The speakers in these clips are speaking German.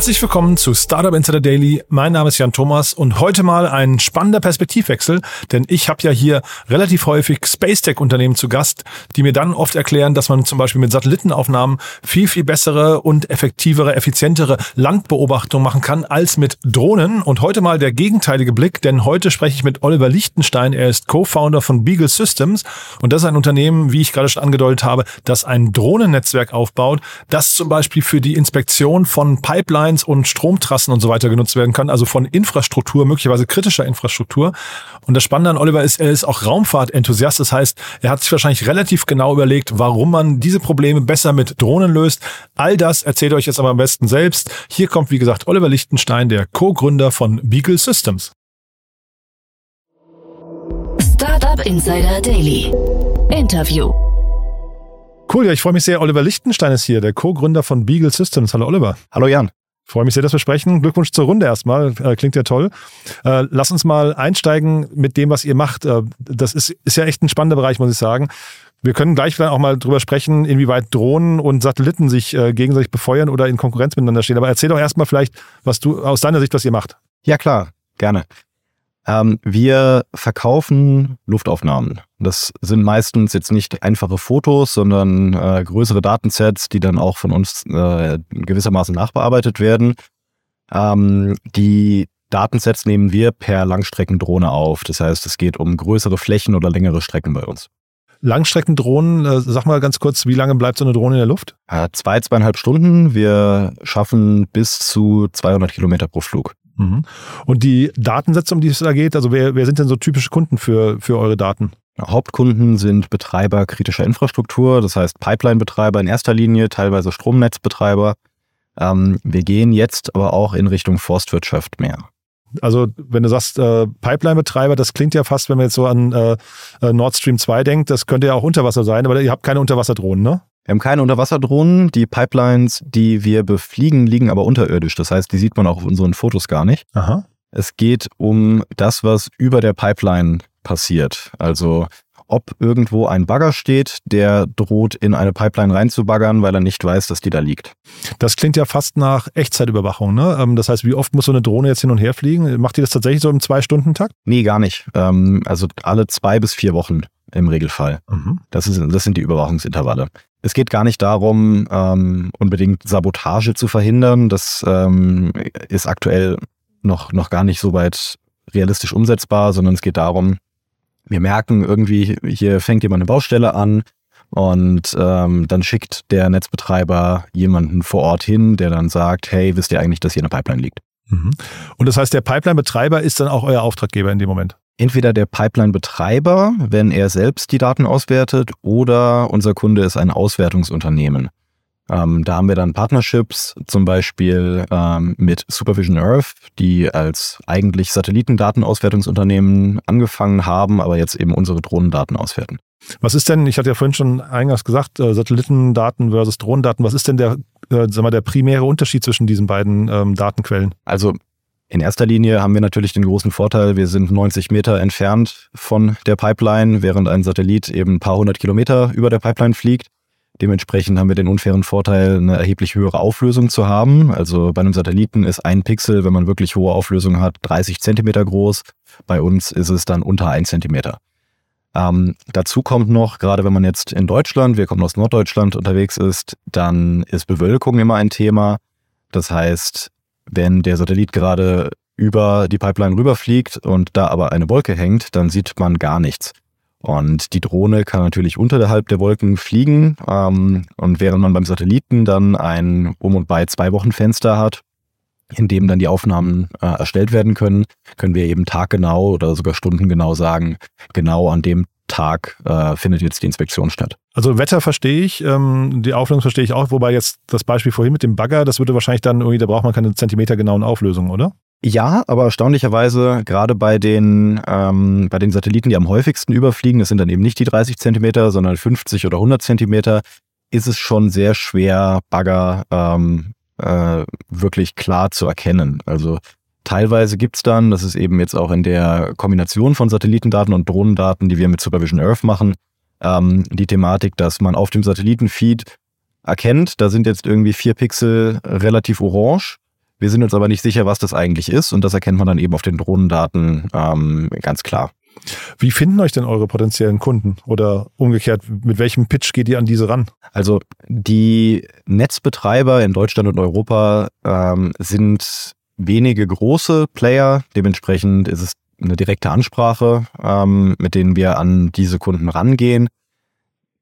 Herzlich willkommen zu Startup Insider Daily. Mein Name ist Jan Thomas und heute mal ein spannender Perspektivwechsel, denn ich habe ja hier relativ häufig Space Tech Unternehmen zu Gast, die mir dann oft erklären, dass man zum Beispiel mit Satellitenaufnahmen viel, viel bessere und effektivere, effizientere Landbeobachtung machen kann als mit Drohnen. Und heute mal der gegenteilige Blick, denn heute spreche ich mit Oliver Lichtenstein. Er ist Co-Founder von Beagle Systems und das ist ein Unternehmen, wie ich gerade schon angedeutet habe, das ein Drohnennetzwerk aufbaut, das zum Beispiel für die Inspektion von Pipelines Pipelines und Stromtrassen und so weiter genutzt werden kann, also von Infrastruktur, möglicherweise kritischer Infrastruktur. Und das Spannende an Oliver ist, er ist auch Raumfahrtenthusiast. Das heißt, er hat sich wahrscheinlich relativ genau überlegt, warum man diese Probleme besser mit Drohnen löst. All das erzählt euch jetzt aber am besten selbst. Hier kommt, wie gesagt, Oliver Lichtenstein, der Co-Gründer von Beagle Systems. Startup Insider Daily. Interview. Cool, ja, ich freue mich sehr. Oliver Lichtenstein ist hier, der Co-Gründer von Beagle Systems. Hallo Oliver. Hallo Jan. Freue mich sehr, dass wir sprechen. Glückwunsch zur Runde erstmal. Äh, klingt ja toll. Äh, lass uns mal einsteigen mit dem, was ihr macht. Äh, das ist, ist ja echt ein spannender Bereich, muss ich sagen. Wir können gleich auch mal drüber sprechen, inwieweit Drohnen und Satelliten sich gegenseitig befeuern oder in Konkurrenz miteinander stehen. Aber erzähl doch erstmal vielleicht, was du aus deiner Sicht, was ihr macht. Ja, klar, gerne. Ähm, wir verkaufen Luftaufnahmen. Das sind meistens jetzt nicht einfache Fotos, sondern äh, größere Datensets, die dann auch von uns äh, gewissermaßen nachbearbeitet werden. Ähm, die Datensets nehmen wir per Langstreckendrohne auf. Das heißt, es geht um größere Flächen oder längere Strecken bei uns. Langstreckendrohnen, äh, sag mal ganz kurz, wie lange bleibt so eine Drohne in der Luft? Äh, zwei, zweieinhalb Stunden. Wir schaffen bis zu 200 Kilometer pro Flug. Mhm. Und die Datensätze, um die es da geht, also wer, wer sind denn so typische Kunden für, für eure Daten? Hauptkunden sind Betreiber kritischer Infrastruktur, das heißt Pipeline-Betreiber in erster Linie, teilweise Stromnetzbetreiber. Ähm, wir gehen jetzt aber auch in Richtung Forstwirtschaft mehr. Also wenn du sagst äh, Pipeline-Betreiber, das klingt ja fast, wenn man jetzt so an äh, äh Nord Stream 2 denkt, das könnte ja auch Unterwasser sein, aber ihr habt keine Unterwasserdrohnen, ne? Wir haben keine Unterwasserdrohnen. Die Pipelines, die wir befliegen, liegen aber unterirdisch. Das heißt, die sieht man auch auf unseren Fotos gar nicht. Aha. Es geht um das, was über der Pipeline passiert. Also ob irgendwo ein Bagger steht, der droht, in eine Pipeline reinzubaggern, weil er nicht weiß, dass die da liegt. Das klingt ja fast nach Echtzeitüberwachung. Ne? Ähm, das heißt, wie oft muss so eine Drohne jetzt hin und her fliegen? Macht ihr das tatsächlich so im Zwei-Stunden-Takt? Nee, gar nicht. Ähm, also alle zwei bis vier Wochen im Regelfall. Mhm. Das, ist, das sind die Überwachungsintervalle. Es geht gar nicht darum, ähm, unbedingt Sabotage zu verhindern. Das ähm, ist aktuell noch, noch gar nicht so weit realistisch umsetzbar, sondern es geht darum, wir merken irgendwie, hier fängt jemand eine Baustelle an und ähm, dann schickt der Netzbetreiber jemanden vor Ort hin, der dann sagt, hey, wisst ihr eigentlich, dass hier eine Pipeline liegt? Mhm. Und das heißt, der Pipeline-Betreiber ist dann auch euer Auftraggeber in dem Moment? Entweder der Pipeline-Betreiber, wenn er selbst die Daten auswertet, oder unser Kunde ist ein Auswertungsunternehmen. Ähm, da haben wir dann Partnerships, zum Beispiel ähm, mit Supervision Earth, die als eigentlich Satellitendatenauswertungsunternehmen angefangen haben, aber jetzt eben unsere Drohnendaten auswerten. Was ist denn, ich hatte ja vorhin schon eingangs gesagt, äh, Satellitendaten versus Drohnendaten, was ist denn der, äh, sag mal, der primäre Unterschied zwischen diesen beiden ähm, Datenquellen? Also in erster Linie haben wir natürlich den großen Vorteil, wir sind 90 Meter entfernt von der Pipeline, während ein Satellit eben ein paar hundert Kilometer über der Pipeline fliegt. Dementsprechend haben wir den unfairen Vorteil, eine erheblich höhere Auflösung zu haben. Also bei einem Satelliten ist ein Pixel, wenn man wirklich hohe Auflösung hat, 30 Zentimeter groß. Bei uns ist es dann unter ein Zentimeter. Ähm, dazu kommt noch, gerade wenn man jetzt in Deutschland, wir kommen aus Norddeutschland unterwegs ist, dann ist Bewölkung immer ein Thema. Das heißt, wenn der Satellit gerade über die Pipeline rüberfliegt und da aber eine Wolke hängt, dann sieht man gar nichts. Und die Drohne kann natürlich unterhalb der Wolken fliegen. Ähm, und während man beim Satelliten dann ein um und bei zwei Wochen Fenster hat, in dem dann die Aufnahmen äh, erstellt werden können, können wir eben taggenau oder sogar stundengenau sagen, genau an dem Tag äh, findet jetzt die Inspektion statt. Also Wetter verstehe ich, ähm, die Auflösung verstehe ich auch, wobei jetzt das Beispiel vorhin mit dem Bagger, das würde wahrscheinlich dann irgendwie, da braucht man keine zentimetergenauen Auflösungen, oder? Ja, aber erstaunlicherweise gerade bei den, ähm, bei den Satelliten, die am häufigsten überfliegen, das sind dann eben nicht die 30 Zentimeter, sondern 50 oder 100 Zentimeter, ist es schon sehr schwer, Bagger ähm, äh, wirklich klar zu erkennen. Also Teilweise gibt's dann, das ist eben jetzt auch in der Kombination von Satellitendaten und Drohnendaten, die wir mit Supervision Earth machen, ähm, die Thematik, dass man auf dem Satellitenfeed erkennt, da sind jetzt irgendwie vier Pixel relativ orange. Wir sind uns aber nicht sicher, was das eigentlich ist und das erkennt man dann eben auf den Drohnendaten ähm, ganz klar. Wie finden euch denn eure potenziellen Kunden? Oder umgekehrt, mit welchem Pitch geht ihr an diese ran? Also die Netzbetreiber in Deutschland und Europa ähm, sind wenige große Player. Dementsprechend ist es eine direkte Ansprache, ähm, mit denen wir an diese Kunden rangehen.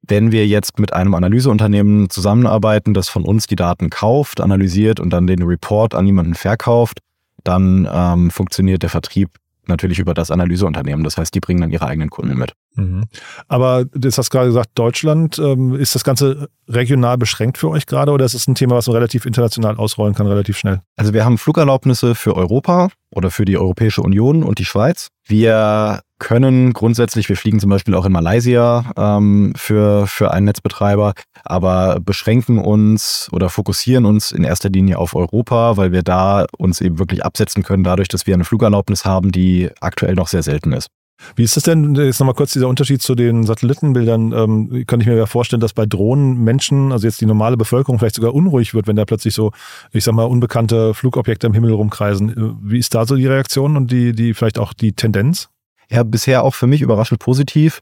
Wenn wir jetzt mit einem Analyseunternehmen zusammenarbeiten, das von uns die Daten kauft, analysiert und dann den Report an jemanden verkauft, dann ähm, funktioniert der Vertrieb natürlich über das Analyseunternehmen. Das heißt, die bringen dann ihre eigenen Kunden mit. Mhm. Aber du hast gerade gesagt, Deutschland, ähm, ist das Ganze regional beschränkt für euch gerade oder ist es ein Thema, was man relativ international ausrollen kann, relativ schnell? Also wir haben Flugerlaubnisse für Europa oder für die Europäische Union und die Schweiz. Wir können grundsätzlich, wir fliegen zum Beispiel auch in Malaysia ähm, für, für einen Netzbetreiber, aber beschränken uns oder fokussieren uns in erster Linie auf Europa, weil wir da uns eben wirklich absetzen können, dadurch, dass wir eine Flugerlaubnis haben, die aktuell noch sehr selten ist. Wie ist das denn, jetzt nochmal kurz dieser Unterschied zu den Satellitenbildern, ähm, kann ich mir ja vorstellen, dass bei Drohnen Menschen, also jetzt die normale Bevölkerung vielleicht sogar unruhig wird, wenn da plötzlich so, ich sag mal, unbekannte Flugobjekte im Himmel rumkreisen. Äh, wie ist da so die Reaktion und die, die vielleicht auch die Tendenz? Ja, bisher auch für mich überraschend positiv.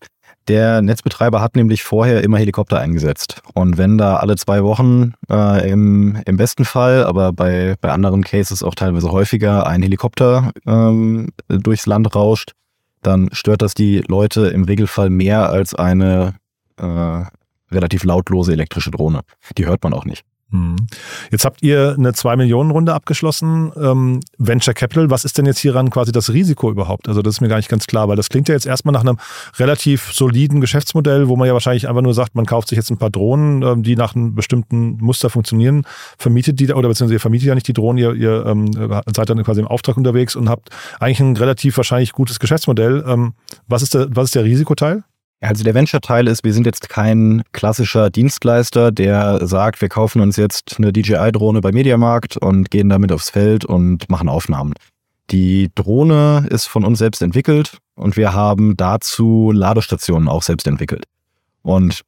Der Netzbetreiber hat nämlich vorher immer Helikopter eingesetzt. Und wenn da alle zwei Wochen äh, im, im besten Fall, aber bei, bei anderen Cases auch teilweise häufiger, ein Helikopter ähm, durchs Land rauscht, dann stört das die Leute im Regelfall mehr als eine äh, relativ lautlose elektrische Drohne. Die hört man auch nicht. Mhm. Jetzt habt ihr eine 2-Millionen-Runde abgeschlossen. Ähm, Venture Capital, was ist denn jetzt hieran quasi das Risiko überhaupt? Also das ist mir gar nicht ganz klar, weil das klingt ja jetzt erstmal nach einem relativ soliden Geschäftsmodell, wo man ja wahrscheinlich einfach nur sagt, man kauft sich jetzt ein paar Drohnen, ähm, die nach einem bestimmten Muster funktionieren, vermietet die, oder beziehungsweise ihr vermietet ja nicht die Drohnen, ihr, ihr ähm, seid dann quasi im Auftrag unterwegs und habt eigentlich ein relativ wahrscheinlich gutes Geschäftsmodell. Ähm, was, ist der, was ist der Risikoteil? Also der Venture-Teil ist, wir sind jetzt kein klassischer Dienstleister, der sagt, wir kaufen uns jetzt eine DJI-Drohne bei Mediamarkt und gehen damit aufs Feld und machen Aufnahmen. Die Drohne ist von uns selbst entwickelt und wir haben dazu Ladestationen auch selbst entwickelt. Und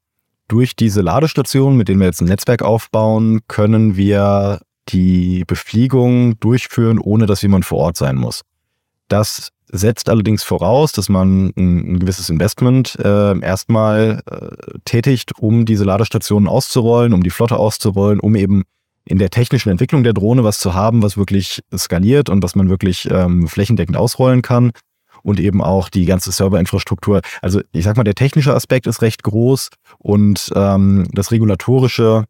durch diese Ladestationen, mit denen wir jetzt ein Netzwerk aufbauen, können wir die Befliegung durchführen, ohne dass jemand vor Ort sein muss. Das setzt allerdings voraus, dass man ein, ein gewisses Investment äh, erstmal äh, tätigt, um diese Ladestationen auszurollen, um die Flotte auszurollen, um eben in der technischen Entwicklung der Drohne was zu haben, was wirklich skaliert und was man wirklich ähm, flächendeckend ausrollen kann und eben auch die ganze Serverinfrastruktur. Also ich sag mal, der technische Aspekt ist recht groß und ähm, das regulatorische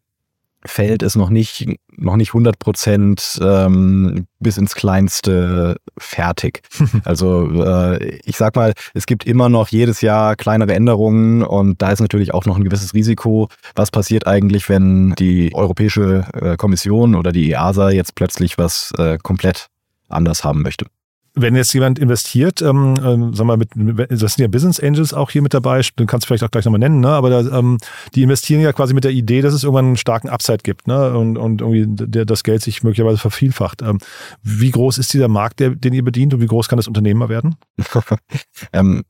Feld ist noch nicht, noch nicht 100 Prozent ähm, bis ins Kleinste fertig. also äh, ich sag mal, es gibt immer noch jedes Jahr kleinere Änderungen und da ist natürlich auch noch ein gewisses Risiko. Was passiert eigentlich, wenn die Europäische äh, Kommission oder die EASA jetzt plötzlich was äh, komplett anders haben möchte? Wenn jetzt jemand investiert, ähm, ähm, sag mal, mit, das sind ja Business Angels auch hier mit dabei, du kannst du vielleicht auch gleich nochmal nennen, ne? aber da, ähm, die investieren ja quasi mit der Idee, dass es irgendwann einen starken Upside gibt ne? und, und irgendwie der, das Geld sich möglicherweise vervielfacht. Ähm, wie groß ist dieser Markt, der, den ihr bedient und wie groß kann das Unternehmen mal werden? ähm,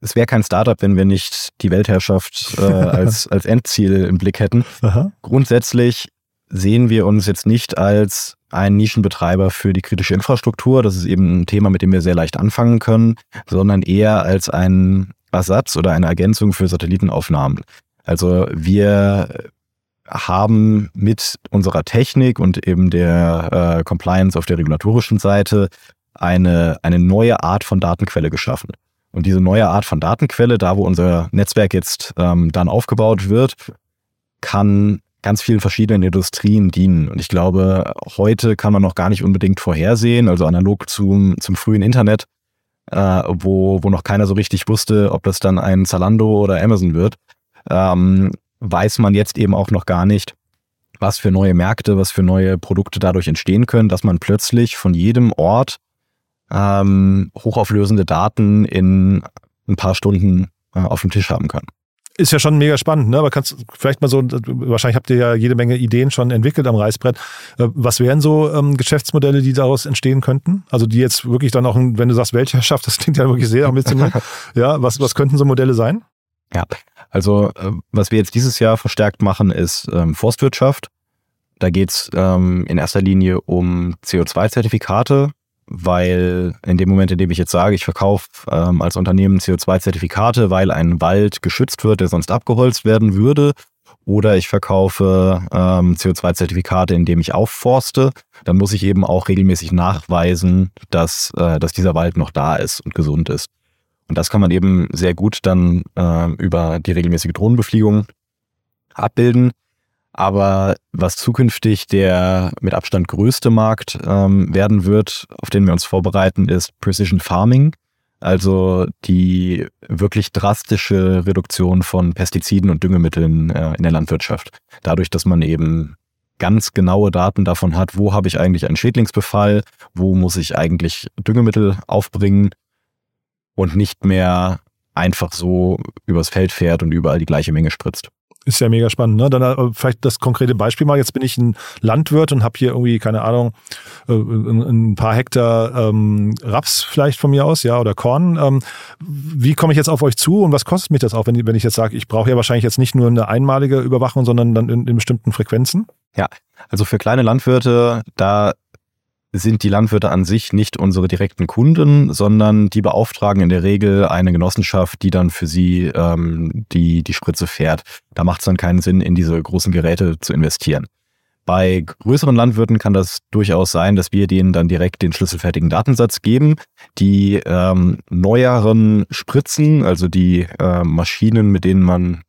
es wäre kein Startup, wenn wir nicht die Weltherrschaft äh, als, als Endziel im Blick hätten. Aha. Grundsätzlich sehen wir uns jetzt nicht als ein Nischenbetreiber für die kritische Infrastruktur. Das ist eben ein Thema, mit dem wir sehr leicht anfangen können, sondern eher als ein Ersatz oder eine Ergänzung für Satellitenaufnahmen. Also wir haben mit unserer Technik und eben der äh, Compliance auf der regulatorischen Seite eine, eine neue Art von Datenquelle geschaffen. Und diese neue Art von Datenquelle, da wo unser Netzwerk jetzt ähm, dann aufgebaut wird, kann ganz vielen verschiedenen Industrien dienen. Und ich glaube, heute kann man noch gar nicht unbedingt vorhersehen, also analog zum, zum frühen Internet, äh, wo, wo noch keiner so richtig wusste, ob das dann ein Zalando oder Amazon wird, ähm, weiß man jetzt eben auch noch gar nicht, was für neue Märkte, was für neue Produkte dadurch entstehen können, dass man plötzlich von jedem Ort ähm, hochauflösende Daten in ein paar Stunden äh, auf dem Tisch haben kann ist ja schon mega spannend, ne? Aber kannst vielleicht mal so, wahrscheinlich habt ihr ja jede Menge Ideen schon entwickelt am Reißbrett. Äh, was wären so ähm, Geschäftsmodelle, die daraus entstehen könnten? Also die jetzt wirklich dann auch, wenn du sagst Weltherrschaft, das klingt ja wirklich sehr ambitioniert. ja, was, was könnten so Modelle sein? Ja, also äh, was wir jetzt dieses Jahr verstärkt machen, ist ähm, Forstwirtschaft. Da geht's ähm, in erster Linie um CO2-Zertifikate, weil in dem Moment, in dem ich jetzt sage, ich verkaufe ähm, als Unternehmen CO2-Zertifikate, weil ein Wald geschützt wird, der sonst abgeholzt werden würde, oder ich verkaufe ähm, CO2-Zertifikate, indem ich aufforste, dann muss ich eben auch regelmäßig nachweisen, dass, äh, dass dieser Wald noch da ist und gesund ist. Und das kann man eben sehr gut dann äh, über die regelmäßige Drohnenbefliegung abbilden. Aber was zukünftig der mit Abstand größte Markt ähm, werden wird, auf den wir uns vorbereiten, ist Precision Farming. Also die wirklich drastische Reduktion von Pestiziden und Düngemitteln äh, in der Landwirtschaft. Dadurch, dass man eben ganz genaue Daten davon hat, wo habe ich eigentlich einen Schädlingsbefall, wo muss ich eigentlich Düngemittel aufbringen und nicht mehr einfach so übers Feld fährt und überall die gleiche Menge spritzt. Ist ja mega spannend. Ne? Dann äh, vielleicht das konkrete Beispiel mal. Jetzt bin ich ein Landwirt und habe hier irgendwie, keine Ahnung, äh, ein, paar Hektar ähm, Raps vielleicht von mir aus, ja, oder Korn. Ähm, wie komme ich jetzt auf euch zu und was kostet mich das auch, wenn, wenn ich jetzt sage, ich brauche ja wahrscheinlich jetzt nicht nur eine einmalige Überwachung, sondern dann in, in bestimmten Frequenzen? Ja, also für kleine Landwirte, da sind die Landwirte an sich nicht unsere direkten Kunden, sondern die beauftragen in der Regel eine Genossenschaft, die dann für sie ähm, die, die Spritze fährt. Da macht es dann keinen Sinn, in diese großen Geräte zu investieren. Bei größeren Landwirten kann das durchaus sein, dass wir denen dann direkt den schlüsselfertigen Datensatz geben. Die ähm, neueren Spritzen, also die äh, Maschinen, mit denen man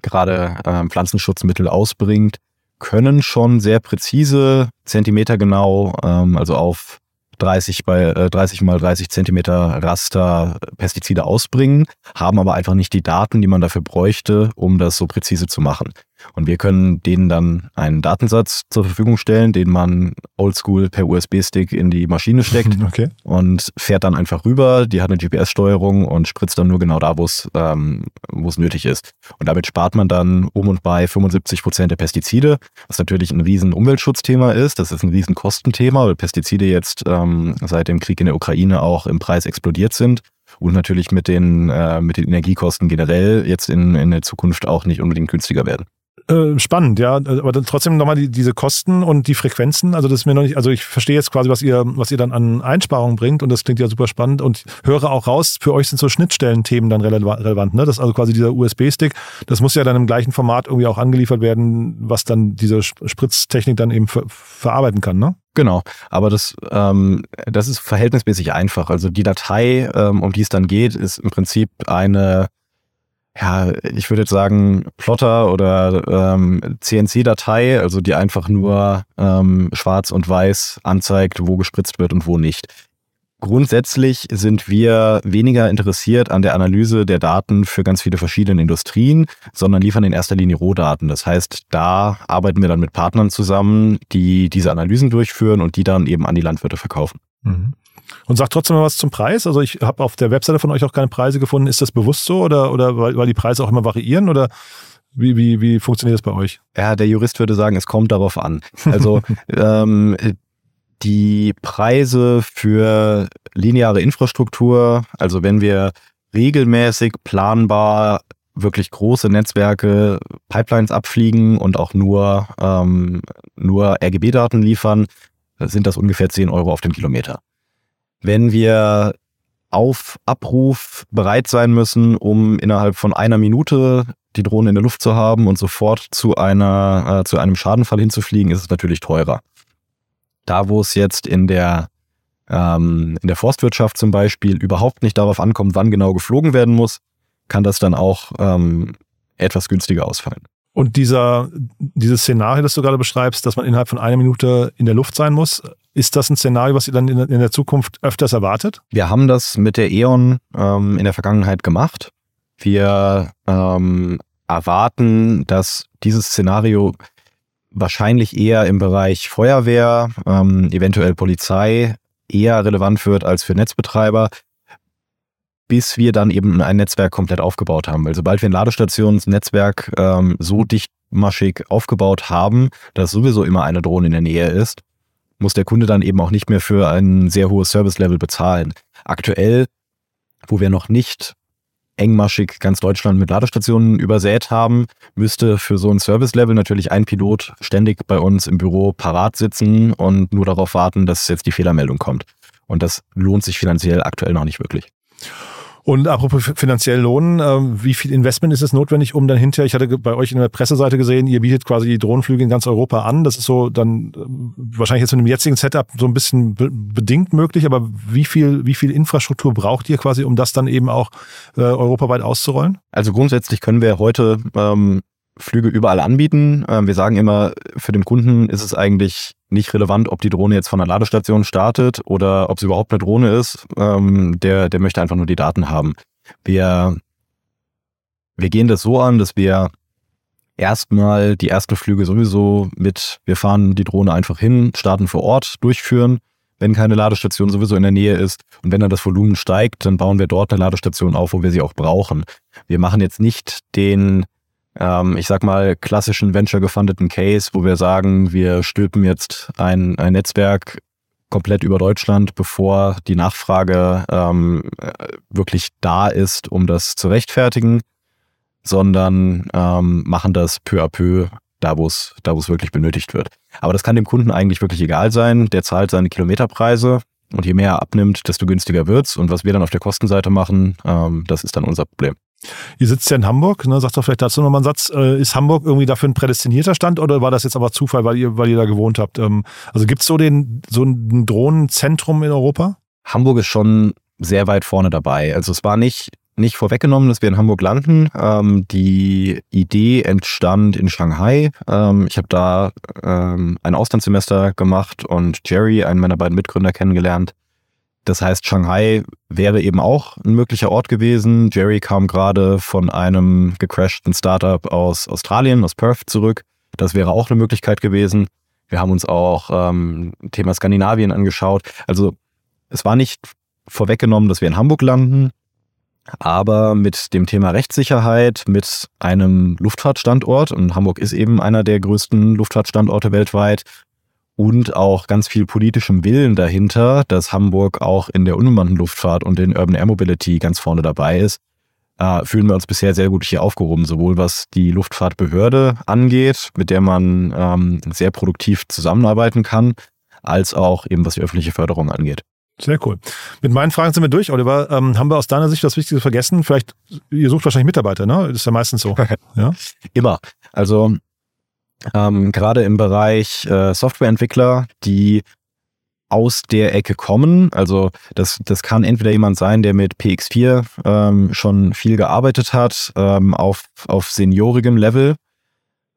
gerade äh, Pflanzenschutzmittel ausbringt, können schon sehr präzise, zentimetergenau, ähm, also auf 30 bei äh, 30 mal 30 Zentimeter Raster Pestizide ausbringen, haben aber einfach nicht die Daten, die man dafür bräuchte, um das so präzise zu machen. Und wir können denen dann einen Datensatz zur Verfügung stellen, den man oldschool per USB-Stick in die Maschine steckt okay. und fährt dann einfach rüber. Die hat eine GPS-Steuerung und spritzt dann nur genau da, wo es ähm, nötig ist. Und damit spart man dann um und bei 75 Prozent der Pestizide, was natürlich ein riesen Umweltschutzthema ist. Das ist ein riesen Kostenthema, weil Pestizide jetzt ähm, seit dem Krieg in der Ukraine auch im Preis explodiert sind und natürlich mit den, äh, mit den Energiekosten generell jetzt in, in der Zukunft auch nicht unbedingt günstiger werden. Äh, spannend, ja. Aber trotzdem nochmal die, diese Kosten und die Frequenzen. Also das ist mir noch nicht, also ich verstehe jetzt quasi, was ihr, was ihr dann an Einsparungen bringt und das klingt ja super spannend und höre auch raus, für euch sind so Schnittstellenthemen dann relevant, ne? Das ist also quasi dieser USB-Stick, das muss ja dann im gleichen Format irgendwie auch angeliefert werden, was dann diese Spritztechnik dann eben ver verarbeiten kann, ne? Genau, aber das, ähm, das ist verhältnismäßig einfach. Also die Datei, ähm, um die es dann geht, ist im Prinzip eine ja, ich würde jetzt sagen, Plotter oder ähm, CNC-Datei, also die einfach nur ähm, schwarz und weiß anzeigt, wo gespritzt wird und wo nicht. Grundsätzlich sind wir weniger interessiert an der Analyse der Daten für ganz viele verschiedene Industrien, sondern liefern in erster Linie Rohdaten. Das heißt, da arbeiten wir dann mit Partnern zusammen, die diese Analysen durchführen und die dann eben an die Landwirte verkaufen. Mhm. Und sagt trotzdem mal was zum Preis. Also ich habe auf der Webseite von euch auch keine Preise gefunden. Ist das bewusst so oder, oder weil, weil die Preise auch immer variieren oder wie, wie, wie funktioniert das bei euch? Ja, der Jurist würde sagen, es kommt darauf an. Also ähm, die Preise für lineare Infrastruktur, also wenn wir regelmäßig planbar wirklich große Netzwerke, Pipelines abfliegen und auch nur, ähm, nur RGB-Daten liefern, sind das ungefähr 10 Euro auf den Kilometer wenn wir auf Abruf bereit sein müssen, um innerhalb von einer Minute die Drohne in der Luft zu haben und sofort zu einer äh, zu einem Schadenfall hinzufliegen, ist es natürlich teurer. Da, wo es jetzt in der ähm, in der Forstwirtschaft zum Beispiel überhaupt nicht darauf ankommt, wann genau geflogen werden muss, kann das dann auch ähm, etwas günstiger ausfallen. Und dieser, dieses Szenario, das du gerade beschreibst, dass man innerhalb von einer Minute in der Luft sein muss, ist das ein Szenario, was ihr dann in, in der Zukunft öfters erwartet? Wir haben das mit der E.ON ähm, in der Vergangenheit gemacht. Wir ähm, erwarten, dass dieses Szenario wahrscheinlich eher im Bereich Feuerwehr, ähm, eventuell Polizei eher relevant wird als für Netzbetreiber, bis wir dann eben ein Netzwerk komplett aufgebaut haben. Weil sobald wir ein Ladestationsnetzwerk ähm, so dichtmaschig aufgebaut haben, dass sowieso immer eine Drohne in der Nähe ist, muss der Kunde dann eben auch nicht mehr für ein sehr hohes Service-Level bezahlen. Aktuell, wo wir noch nicht engmaschig ganz Deutschland mit Ladestationen übersät haben, müsste für so ein Service-Level natürlich ein Pilot ständig bei uns im Büro parat sitzen und nur darauf warten, dass jetzt die Fehlermeldung kommt. Und das lohnt sich finanziell aktuell noch nicht wirklich. Und apropos finanziell lohnen, äh, wie viel Investment ist es notwendig, um dann hinterher, ich hatte bei euch in der Presseseite gesehen, ihr bietet quasi Drohnenflüge in ganz Europa an. Das ist so dann äh, wahrscheinlich jetzt in dem jetzigen Setup so ein bisschen be bedingt möglich, aber wie viel, wie viel Infrastruktur braucht ihr quasi, um das dann eben auch äh, europaweit auszurollen? Also grundsätzlich können wir heute ähm, Flüge überall anbieten. Ähm, wir sagen immer, für den Kunden ist es eigentlich nicht relevant, ob die Drohne jetzt von der Ladestation startet oder ob es überhaupt eine Drohne ist. Ähm, der, der möchte einfach nur die Daten haben. Wir, wir gehen das so an, dass wir erstmal die ersten Flüge sowieso mit, wir fahren die Drohne einfach hin, starten vor Ort, durchführen, wenn keine Ladestation sowieso in der Nähe ist. Und wenn dann das Volumen steigt, dann bauen wir dort eine Ladestation auf, wo wir sie auch brauchen. Wir machen jetzt nicht den ähm, ich sag mal, klassischen venture-gefundeten Case, wo wir sagen, wir stülpen jetzt ein, ein Netzwerk komplett über Deutschland, bevor die Nachfrage ähm, wirklich da ist, um das zu rechtfertigen, sondern ähm, machen das peu à peu da, wo es da, wirklich benötigt wird. Aber das kann dem Kunden eigentlich wirklich egal sein. Der zahlt seine Kilometerpreise und je mehr er abnimmt, desto günstiger wird's. Und was wir dann auf der Kostenseite machen, ähm, das ist dann unser Problem. Ihr sitzt ja in Hamburg, ne? sagt doch vielleicht dazu nochmal einen Satz. Äh, ist Hamburg irgendwie dafür ein prädestinierter Stand oder war das jetzt aber Zufall, weil ihr, weil ihr da gewohnt habt? Ähm, also gibt es so, so ein Drohnenzentrum in Europa? Hamburg ist schon sehr weit vorne dabei. Also es war nicht, nicht vorweggenommen, dass wir in Hamburg landen. Ähm, die Idee entstand in Shanghai. Ähm, ich habe da ähm, ein Auslandssemester gemacht und Jerry, einen meiner beiden Mitgründer, kennengelernt. Das heißt, Shanghai wäre eben auch ein möglicher Ort gewesen. Jerry kam gerade von einem gecrashten Startup aus Australien, aus Perth zurück. Das wäre auch eine Möglichkeit gewesen. Wir haben uns auch ähm, Thema Skandinavien angeschaut. Also es war nicht vorweggenommen, dass wir in Hamburg landen, aber mit dem Thema Rechtssicherheit, mit einem Luftfahrtstandort, und Hamburg ist eben einer der größten Luftfahrtstandorte weltweit, und auch ganz viel politischem Willen dahinter, dass Hamburg auch in der unbemannten Luftfahrt und in Urban Air Mobility ganz vorne dabei ist, äh, fühlen wir uns bisher sehr gut hier aufgehoben, sowohl was die Luftfahrtbehörde angeht, mit der man ähm, sehr produktiv zusammenarbeiten kann, als auch eben was die öffentliche Förderung angeht. Sehr cool. Mit meinen Fragen sind wir durch, Oliver. Ähm, haben wir aus deiner Sicht das Wichtigste vergessen? Vielleicht, ihr sucht wahrscheinlich Mitarbeiter, ne? Das ist ja meistens so. ja? Immer. Also ähm, gerade im Bereich äh, Softwareentwickler, die aus der Ecke kommen. Also das, das kann entweder jemand sein, der mit PX4 ähm, schon viel gearbeitet hat, ähm, auf, auf seniorigem Level.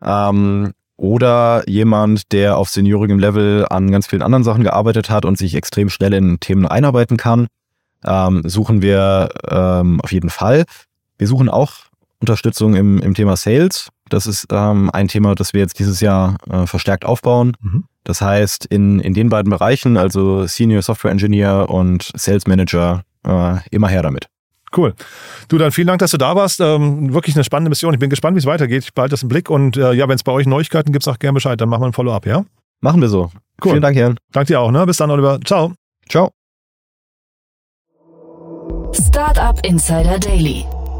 Ähm, oder jemand, der auf seniorigem Level an ganz vielen anderen Sachen gearbeitet hat und sich extrem schnell in Themen einarbeiten kann, ähm, suchen wir ähm, auf jeden Fall. Wir suchen auch Unterstützung im, im Thema Sales. Das ist ähm, ein Thema, das wir jetzt dieses Jahr äh, verstärkt aufbauen. Mhm. Das heißt, in, in den beiden Bereichen, also Senior Software Engineer und Sales Manager, äh, immer her damit. Cool. Du, dann vielen Dank, dass du da warst. Ähm, wirklich eine spannende Mission. Ich bin gespannt, wie es weitergeht. Ich behalte das im Blick und äh, ja, wenn es bei euch Neuigkeiten gibt, sag gerne Bescheid. Dann machen wir ein Follow-up, ja? Machen wir so. Cool. Vielen Dank, Jan. Danke dir auch. Ne? Bis dann, Oliver. Ciao. Ciao. Startup Insider Daily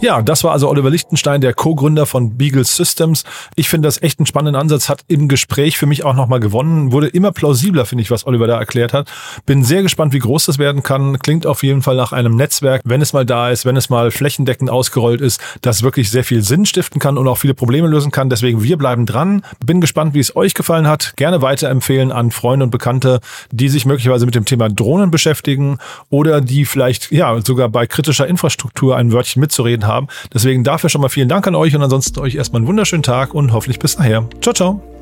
Ja, das war also Oliver Lichtenstein, der Co-Gründer von Beagle Systems. Ich finde das echt einen spannenden Ansatz, hat im Gespräch für mich auch nochmal gewonnen, wurde immer plausibler, finde ich, was Oliver da erklärt hat. Bin sehr gespannt, wie groß das werden kann. Klingt auf jeden Fall nach einem Netzwerk, wenn es mal da ist, wenn es mal flächendeckend ausgerollt ist, das wirklich sehr viel Sinn stiften kann und auch viele Probleme lösen kann. Deswegen, wir bleiben dran. Bin gespannt, wie es euch gefallen hat. Gerne weiterempfehlen an Freunde und Bekannte, die sich möglicherweise mit dem Thema Drohnen beschäftigen oder die vielleicht, ja, sogar bei kritischer Infrastruktur ein Wörtchen mitzureden haben. Deswegen dafür schon mal vielen Dank an euch und ansonsten euch erstmal einen wunderschönen Tag und hoffentlich bis nachher. Ciao, ciao.